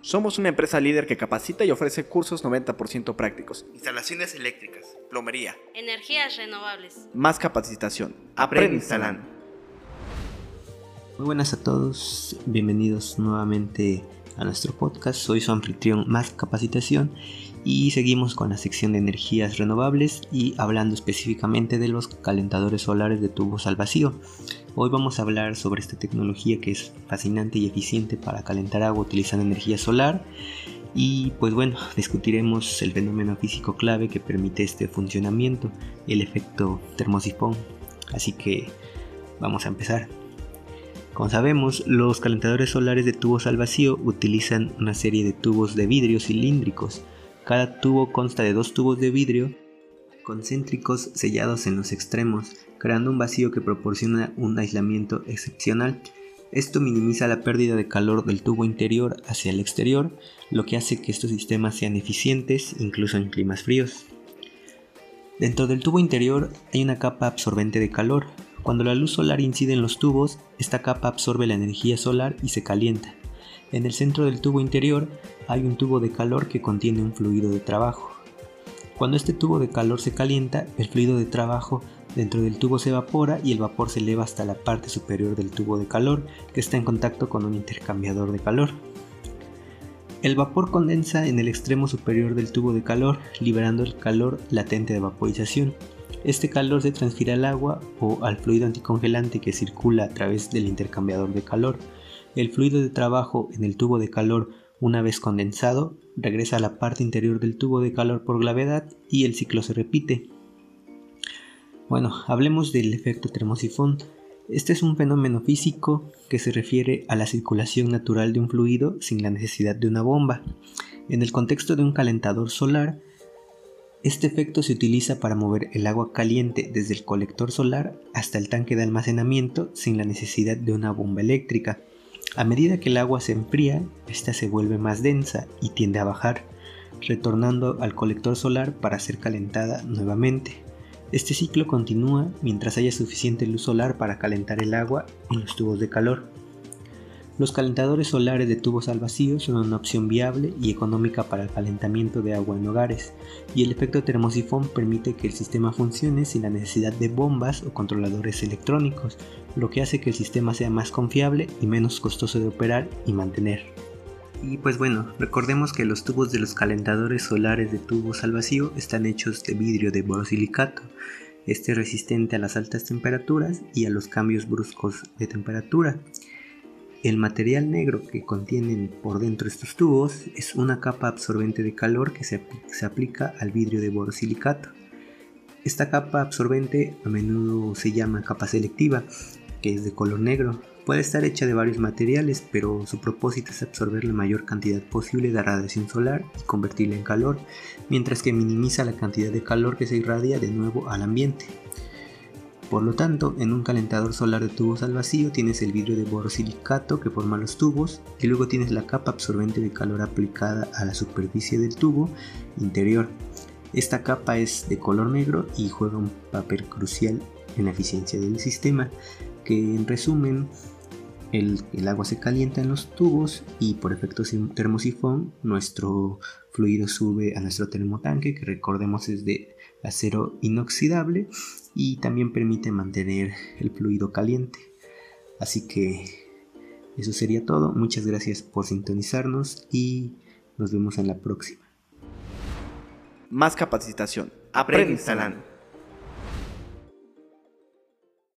Somos una empresa líder que capacita y ofrece cursos 90% prácticos. Instalaciones eléctricas, plomería, Energías renovables. más capacitación. aprende instalando. Muy buenas a todos, bienvenidos nuevamente a nuestro podcast. Soy su anfitrión Más Capacitación y seguimos con la sección de energías renovables y hablando específicamente de los calentadores solares de tubos al vacío. Hoy vamos a hablar sobre esta tecnología que es fascinante y eficiente para calentar agua utilizando energía solar. Y pues bueno, discutiremos el fenómeno físico clave que permite este funcionamiento, el efecto termosifón. Así que vamos a empezar. Como sabemos, los calentadores solares de tubos al vacío utilizan una serie de tubos de vidrio cilíndricos. Cada tubo consta de dos tubos de vidrio concéntricos sellados en los extremos, creando un vacío que proporciona un aislamiento excepcional. Esto minimiza la pérdida de calor del tubo interior hacia el exterior, lo que hace que estos sistemas sean eficientes incluso en climas fríos. Dentro del tubo interior hay una capa absorbente de calor. Cuando la luz solar incide en los tubos, esta capa absorbe la energía solar y se calienta. En el centro del tubo interior hay un tubo de calor que contiene un fluido de trabajo. Cuando este tubo de calor se calienta, el fluido de trabajo dentro del tubo se evapora y el vapor se eleva hasta la parte superior del tubo de calor que está en contacto con un intercambiador de calor. El vapor condensa en el extremo superior del tubo de calor, liberando el calor latente de vaporización. Este calor se transfiere al agua o al fluido anticongelante que circula a través del intercambiador de calor. El fluido de trabajo en el tubo de calor, una vez condensado, regresa a la parte interior del tubo de calor por gravedad y el ciclo se repite. Bueno, hablemos del efecto termosifón. Este es un fenómeno físico que se refiere a la circulación natural de un fluido sin la necesidad de una bomba. En el contexto de un calentador solar, este efecto se utiliza para mover el agua caliente desde el colector solar hasta el tanque de almacenamiento sin la necesidad de una bomba eléctrica. A medida que el agua se enfría, esta se vuelve más densa y tiende a bajar, retornando al colector solar para ser calentada nuevamente. Este ciclo continúa mientras haya suficiente luz solar para calentar el agua en los tubos de calor. Los calentadores solares de tubos al vacío son una opción viable y económica para el calentamiento de agua en hogares, y el efecto termosifón permite que el sistema funcione sin la necesidad de bombas o controladores electrónicos, lo que hace que el sistema sea más confiable y menos costoso de operar y mantener. Y pues bueno, recordemos que los tubos de los calentadores solares de tubos al vacío están hechos de vidrio de borosilicato. Este es resistente a las altas temperaturas y a los cambios bruscos de temperatura. El material negro que contienen por dentro estos tubos es una capa absorbente de calor que se, se aplica al vidrio de borosilicato. Esta capa absorbente a menudo se llama capa selectiva, que es de color negro. Puede estar hecha de varios materiales, pero su propósito es absorber la mayor cantidad posible de radiación solar y convertirla en calor, mientras que minimiza la cantidad de calor que se irradia de nuevo al ambiente. Por lo tanto, en un calentador solar de tubos al vacío tienes el vidrio de borosilicato que forma los tubos y luego tienes la capa absorbente de calor aplicada a la superficie del tubo interior. Esta capa es de color negro y juega un papel crucial en la eficiencia del sistema, que en resumen el, el, agua se calienta en los tubos y por efecto termosifón nuestro fluido sube a nuestro termotanque que recordemos es de acero inoxidable y también permite mantener el fluido caliente. Así que eso sería todo. Muchas gracias por sintonizarnos y nos vemos en la próxima. Más capacitación. Aprende instalando.